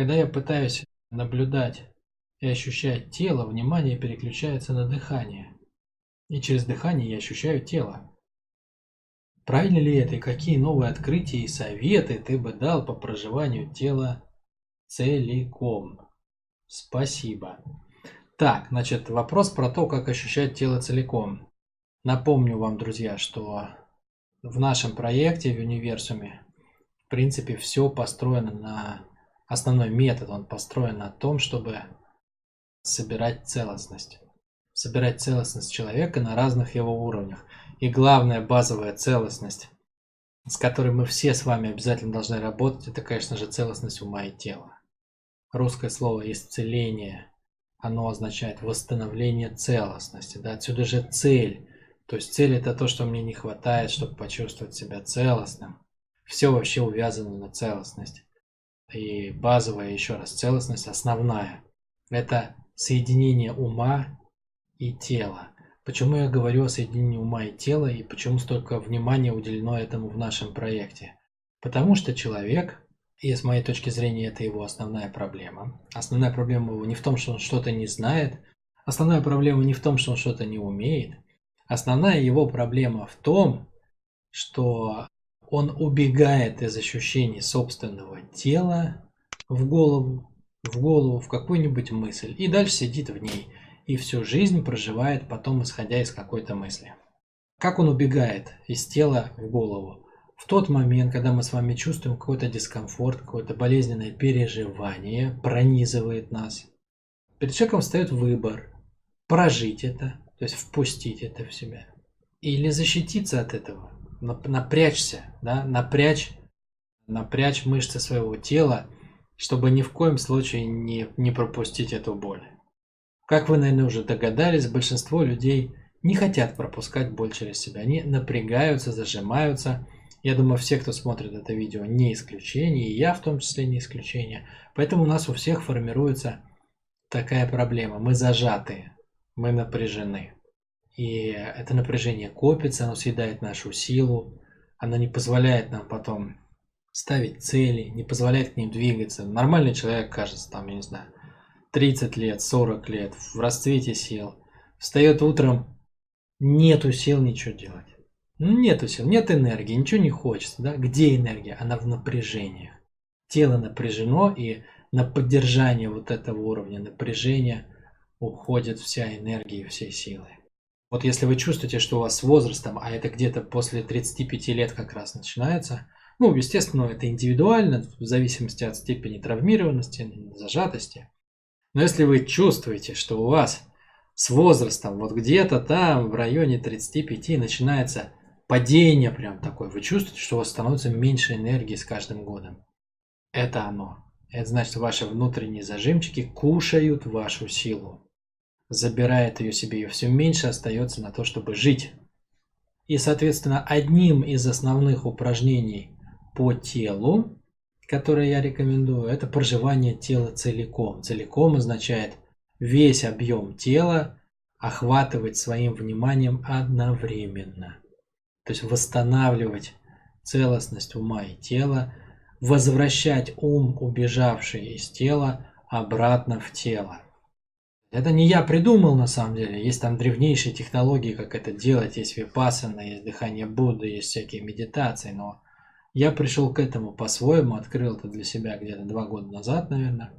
Когда я пытаюсь наблюдать и ощущать тело, внимание переключается на дыхание. И через дыхание я ощущаю тело. Правильно ли это и какие новые открытия и советы ты бы дал по проживанию тела целиком? Спасибо. Так, значит, вопрос про то, как ощущать тело целиком. Напомню вам, друзья, что в нашем проекте в универсуме, в принципе, все построено на... Основной метод, он построен на том, чтобы собирать целостность. Собирать целостность человека на разных его уровнях. И главная базовая целостность, с которой мы все с вами обязательно должны работать, это, конечно же, целостность ума и тела. Русское слово «исцеление» оно означает восстановление целостности. Да? Отсюда же цель. То есть цель это то, что мне не хватает, чтобы почувствовать себя целостным. Все вообще увязано на целостность. И базовая, еще раз, целостность основная. Это соединение ума и тела. Почему я говорю о соединении ума и тела и почему столько внимания уделено этому в нашем проекте? Потому что человек и с моей точки зрения это его основная проблема. Основная проблема его не в том, что он что-то не знает. Основная проблема не в том, что он что-то не умеет. Основная его проблема в том, что он убегает из ощущений собственного тела в голову, в голову, в какую-нибудь мысль. И дальше сидит в ней. И всю жизнь проживает потом, исходя из какой-то мысли. Как он убегает из тела в голову? В тот момент, когда мы с вами чувствуем какой-то дискомфорт, какое-то болезненное переживание пронизывает нас, перед человеком встает выбор прожить это, то есть впустить это в себя, или защититься от этого, напрячься, да, напрячь, напрячь мышцы своего тела, чтобы ни в коем случае не, не пропустить эту боль. Как вы, наверное, уже догадались, большинство людей не хотят пропускать боль через себя. Они напрягаются, зажимаются, я думаю, все, кто смотрит это видео, не исключение, и я в том числе не исключение. Поэтому у нас у всех формируется такая проблема. Мы зажатые, мы напряжены. И это напряжение копится, оно съедает нашу силу, оно не позволяет нам потом ставить цели, не позволяет к ним двигаться. Нормальный человек, кажется, там, я не знаю, 30 лет, 40 лет, в расцвете сил, встает утром, нету сил ничего делать. Нету сил, нет энергии, ничего не хочется. Да? Где энергия? Она в напряжениях. Тело напряжено, и на поддержание вот этого уровня напряжения уходит вся энергия и все силы. Вот если вы чувствуете, что у вас с возрастом, а это где-то после 35 лет как раз начинается, ну, естественно, это индивидуально, в зависимости от степени травмированности, зажатости. Но если вы чувствуете, что у вас с возрастом, вот где-то там в районе 35 начинается падение прям такое. Вы чувствуете, что у вас становится меньше энергии с каждым годом. Это оно. Это значит, ваши внутренние зажимчики кушают вашу силу. Забирает ее себе, ее все меньше остается на то, чтобы жить. И, соответственно, одним из основных упражнений по телу, которое я рекомендую, это проживание тела целиком. Целиком означает весь объем тела охватывать своим вниманием одновременно то есть восстанавливать целостность ума и тела, возвращать ум, убежавший из тела, обратно в тело. Это не я придумал на самом деле, есть там древнейшие технологии, как это делать, есть випассана, есть дыхание Будды, есть всякие медитации, но я пришел к этому по-своему, открыл это для себя где-то два года назад, наверное.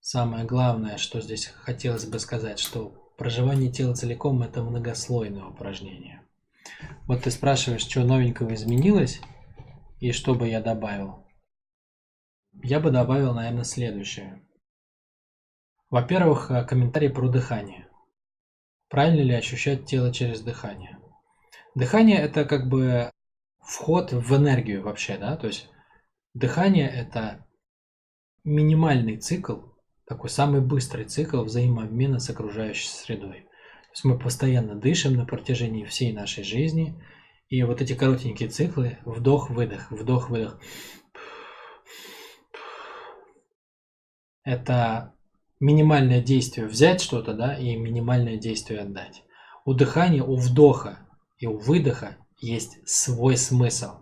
Самое главное, что здесь хотелось бы сказать, что проживание тела целиком – это многослойное упражнение. Вот ты спрашиваешь, что новенького изменилось и что бы я добавил. Я бы добавил, наверное, следующее. Во-первых, э, комментарий про дыхание. Правильно ли ощущать тело через дыхание? Дыхание это как бы вход в энергию вообще, да, то есть дыхание это минимальный цикл, такой самый быстрый цикл взаимообмена с окружающей средой есть мы постоянно дышим на протяжении всей нашей жизни. И вот эти коротенькие циклы, вдох-выдох, вдох-выдох, это минимальное действие взять что-то, да, и минимальное действие отдать. У дыхания, у вдоха и у выдоха есть свой смысл.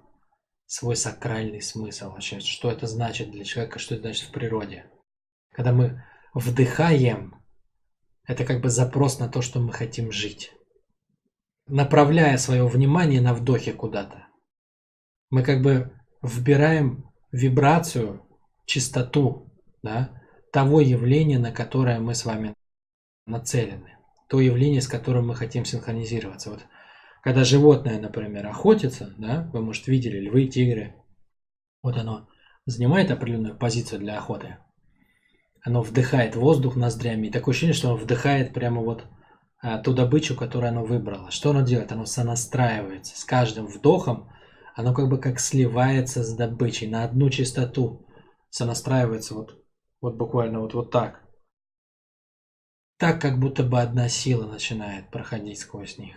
свой сакральный смысл вообще, что это значит для человека, что это значит в природе. Когда мы вдыхаем, это как бы запрос на то, что мы хотим жить. Направляя свое внимание на вдохе куда-то, мы как бы вбираем вибрацию, чистоту да, того явления, на которое мы с вами нацелены. То явление, с которым мы хотим синхронизироваться. Вот когда животное, например, охотится, да, вы, может, видели львы, тигры, вот оно занимает определенную позицию для охоты. Оно вдыхает воздух ноздрями, и такое ощущение, что оно вдыхает прямо вот а, ту добычу, которую оно выбрало. Что оно делает? Оно сонастраивается. С каждым вдохом оно как бы как сливается с добычей на одну частоту. Сонастраивается вот, вот буквально вот, вот так. Так, как будто бы одна сила начинает проходить сквозь них.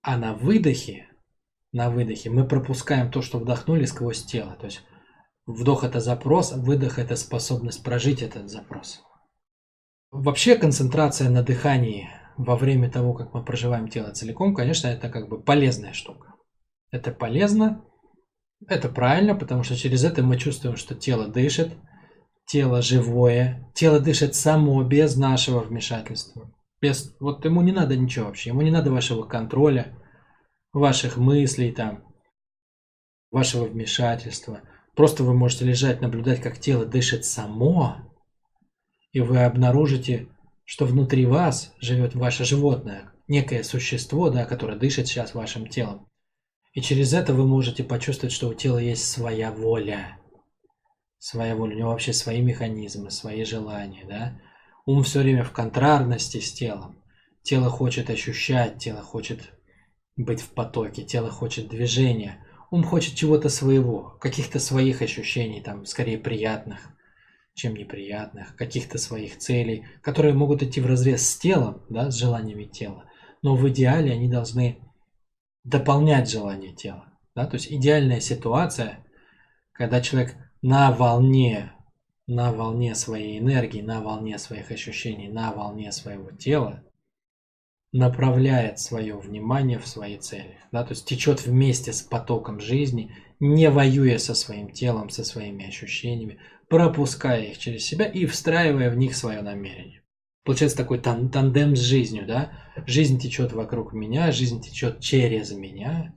А на выдохе, на выдохе мы пропускаем то, что вдохнули сквозь тело. То есть вдох это запрос, выдох это способность прожить этот запрос. Вообще концентрация на дыхании во время того, как мы проживаем тело целиком, конечно, это как бы полезная штука. Это полезно, это правильно, потому что через это мы чувствуем, что тело дышит, тело живое, тело дышит само, без нашего вмешательства. Без, вот ему не надо ничего вообще, ему не надо вашего контроля, ваших мыслей там, вашего вмешательства. Просто вы можете лежать, наблюдать, как тело дышит само, и вы обнаружите, что внутри вас живет ваше животное, некое существо, да, которое дышит сейчас вашим телом. И через это вы можете почувствовать, что у тела есть своя воля. Своя воля, у него вообще свои механизмы, свои желания, да. Ум все время в контрарности с телом. Тело хочет ощущать, тело хочет быть в потоке, тело хочет движения. Ум хочет чего-то своего, каких-то своих ощущений, там, скорее приятных, чем неприятных, каких-то своих целей, которые могут идти в разрез с телом, да, с желаниями тела. Но в идеале они должны дополнять желание тела. Да? То есть идеальная ситуация, когда человек на волне на волне своей энергии, на волне своих ощущений, на волне своего тела направляет свое внимание в свои цели. Да? То есть течет вместе с потоком жизни, не воюя со своим телом, со своими ощущениями, пропуская их через себя и встраивая в них свое намерение. Получается такой тан тандем с жизнью, да? Жизнь течет вокруг меня, жизнь течет через меня.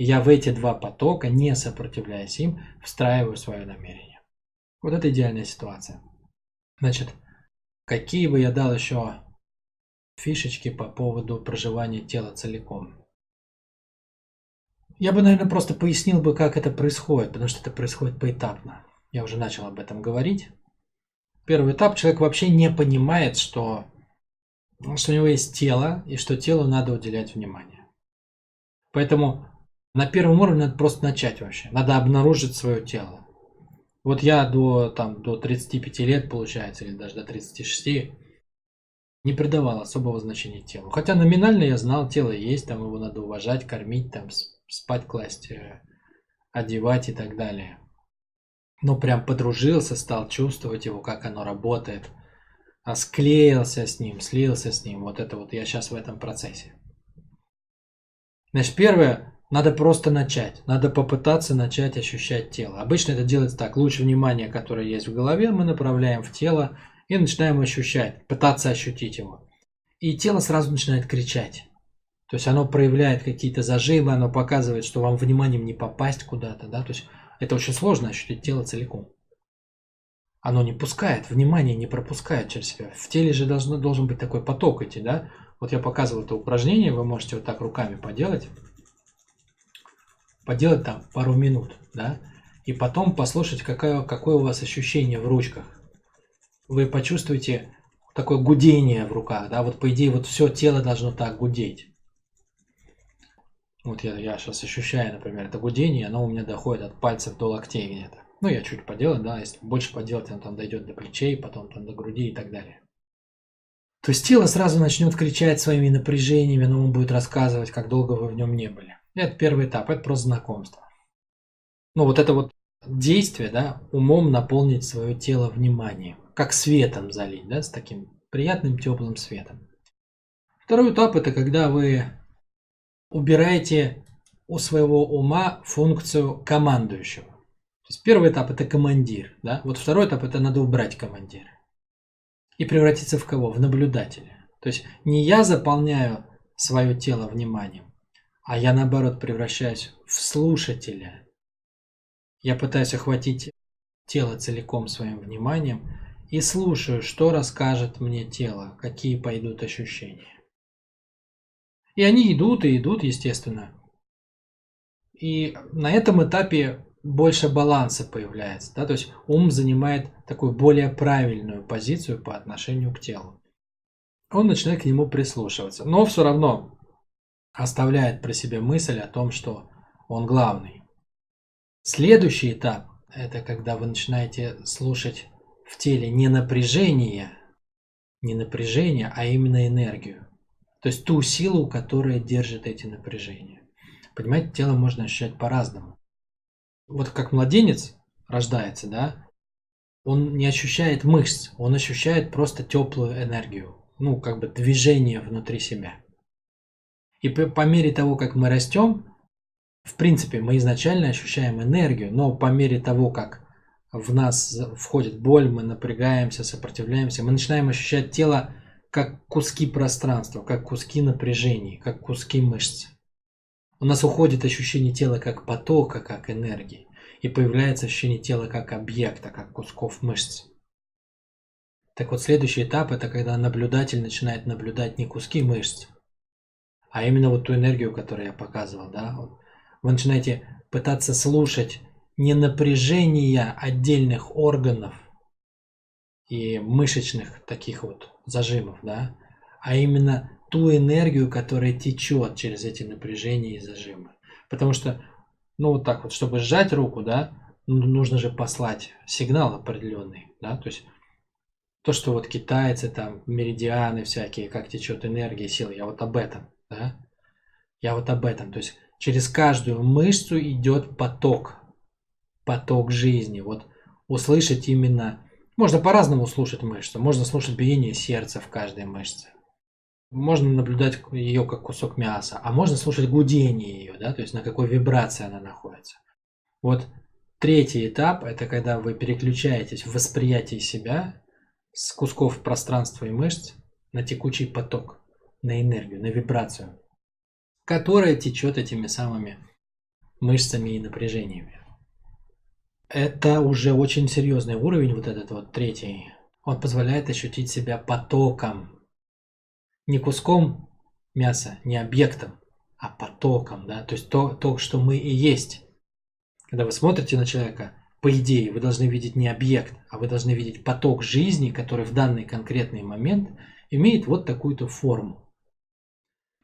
И я в эти два потока, не сопротивляясь им, встраиваю свое намерение. Вот это идеальная ситуация. Значит, какие бы я дал еще фишечки по поводу проживания тела целиком? Я бы, наверное, просто пояснил бы, как это происходит, потому что это происходит поэтапно. Я уже начал об этом говорить. Первый этап человек вообще не понимает, что, что у него есть тело, и что телу надо уделять внимание. Поэтому на первом уровне надо просто начать вообще. Надо обнаружить свое тело. Вот я до, там, до 35 лет, получается, или даже до 36, не придавал особого значения телу. Хотя номинально я знал, тело есть, там его надо уважать, кормить, там спать класть, э, одевать и так далее. Но прям подружился, стал чувствовать его, как оно работает. А склеился с ним, слился с ним. Вот это вот я сейчас в этом процессе. Значит, первое, надо просто начать. Надо попытаться начать ощущать тело. Обычно это делается так. Луч внимания, которое есть в голове, мы направляем в тело и начинаем ощущать, пытаться ощутить его. И тело сразу начинает кричать. То есть оно проявляет какие-то зажимы, оно показывает, что вам вниманием не попасть куда-то. Да? То есть это очень сложно ощутить тело целиком. Оно не пускает, внимание не пропускает через себя. В теле же должно, должен быть такой поток идти. Да? Вот я показывал это упражнение, вы можете вот так руками поделать поделать там пару минут, да, и потом послушать, какое, какое у вас ощущение в ручках. Вы почувствуете такое гудение в руках, да, вот по идее вот все тело должно так гудеть. Вот я, я сейчас ощущаю, например, это гудение, оно у меня доходит от пальцев до локтей где-то. Ну, я чуть поделаю, да, если больше поделать, оно там дойдет до плечей, потом там до груди и так далее. То есть тело сразу начнет кричать своими напряжениями, но он будет рассказывать, как долго вы в нем не были. Это первый этап, это просто знакомство. Ну вот это вот действие, да, умом наполнить свое тело вниманием, как светом залить, да, с таким приятным теплым светом. Второй этап это когда вы убираете у своего ума функцию командующего. То есть первый этап это командир, да? Вот второй этап это надо убрать командира и превратиться в кого? В наблюдателя. То есть не я заполняю свое тело вниманием, а я наоборот превращаюсь в слушателя. Я пытаюсь охватить тело целиком своим вниманием и слушаю, что расскажет мне тело, какие пойдут ощущения. И они идут и идут, естественно. И на этом этапе больше баланса появляется. Да? То есть ум занимает такую более правильную позицию по отношению к телу. Он начинает к нему прислушиваться. Но все равно оставляет про себя мысль о том, что он главный. Следующий этап – это когда вы начинаете слушать в теле не напряжение, не напряжение, а именно энергию. То есть ту силу, которая держит эти напряжения. Понимаете, тело можно ощущать по-разному. Вот как младенец рождается, да, он не ощущает мышц, он ощущает просто теплую энергию, ну, как бы движение внутри себя. И по, по мере того, как мы растем, в принципе, мы изначально ощущаем энергию, но по мере того, как в нас входит боль, мы напрягаемся, сопротивляемся, мы начинаем ощущать тело как куски пространства, как куски напряжений, как куски мышц. У нас уходит ощущение тела как потока, как энергии, и появляется ощущение тела как объекта, как кусков мышц. Так вот, следующий этап – это когда наблюдатель начинает наблюдать не куски мышц, а именно вот ту энергию, которую я показывал. Да? Вы начинаете пытаться слушать не напряжение отдельных органов и мышечных таких вот зажимов, да, а именно ту энергию, которая течет через эти напряжения и зажимы. Потому что, ну вот так вот, чтобы сжать руку, да, ну, нужно же послать сигнал определенный, да, то есть то, что вот китайцы там, меридианы всякие, как течет энергия, сила, я вот об этом, да, я вот об этом, то есть через каждую мышцу идет поток, поток жизни, вот услышать именно, можно по-разному слушать мышцу, можно слушать биение сердца в каждой мышце, можно наблюдать ее как кусок мяса, а можно слушать гудение ее, да, то есть на какой вибрации она находится. Вот третий этап – это когда вы переключаетесь в восприятии себя с кусков пространства и мышц на текучий поток, на энергию, на вибрацию, которая течет этими самыми мышцами и напряжениями. Это уже очень серьезный уровень, вот этот вот третий. Он позволяет ощутить себя потоком, не куском мяса, не объектом, а потоком, да, то есть то, то, что мы и есть. Когда вы смотрите на человека, по идее, вы должны видеть не объект, а вы должны видеть поток жизни, который в данный конкретный момент имеет вот такую-то форму.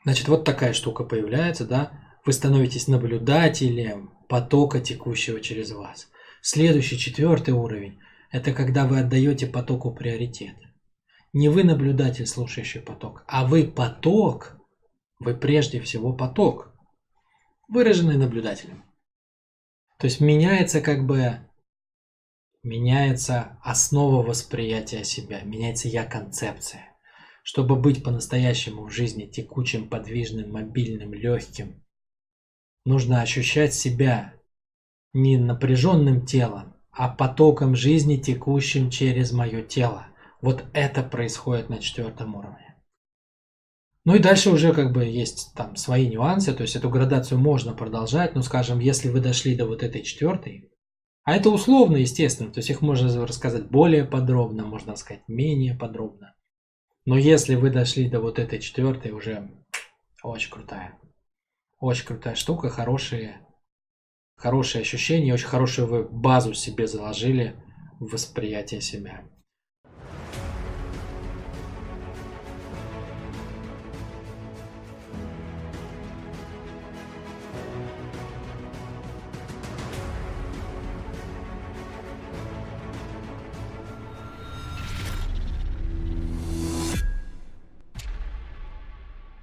Значит, вот такая штука появляется, да, вы становитесь наблюдателем потока, текущего через вас. Следующий, четвертый уровень, это когда вы отдаете потоку приоритет. Не вы наблюдатель, слушающий поток, а вы поток, вы прежде всего поток, выраженный наблюдателем. То есть меняется как бы, меняется основа восприятия себя, меняется я-концепция. Чтобы быть по-настоящему в жизни текучим, подвижным, мобильным, легким, нужно ощущать себя не напряженным телом, а потоком жизни, текущим через мое тело. Вот это происходит на четвертом уровне. Ну и дальше уже как бы есть там свои нюансы, то есть эту градацию можно продолжать, но скажем, если вы дошли до вот этой четвертой, а это условно, естественно, то есть их можно рассказать более подробно, можно сказать менее подробно. Но если вы дошли до вот этой четвертой, уже очень крутая. Очень крутая штука, хорошие, хорошие ощущения, очень хорошую вы базу себе заложили в восприятие себя.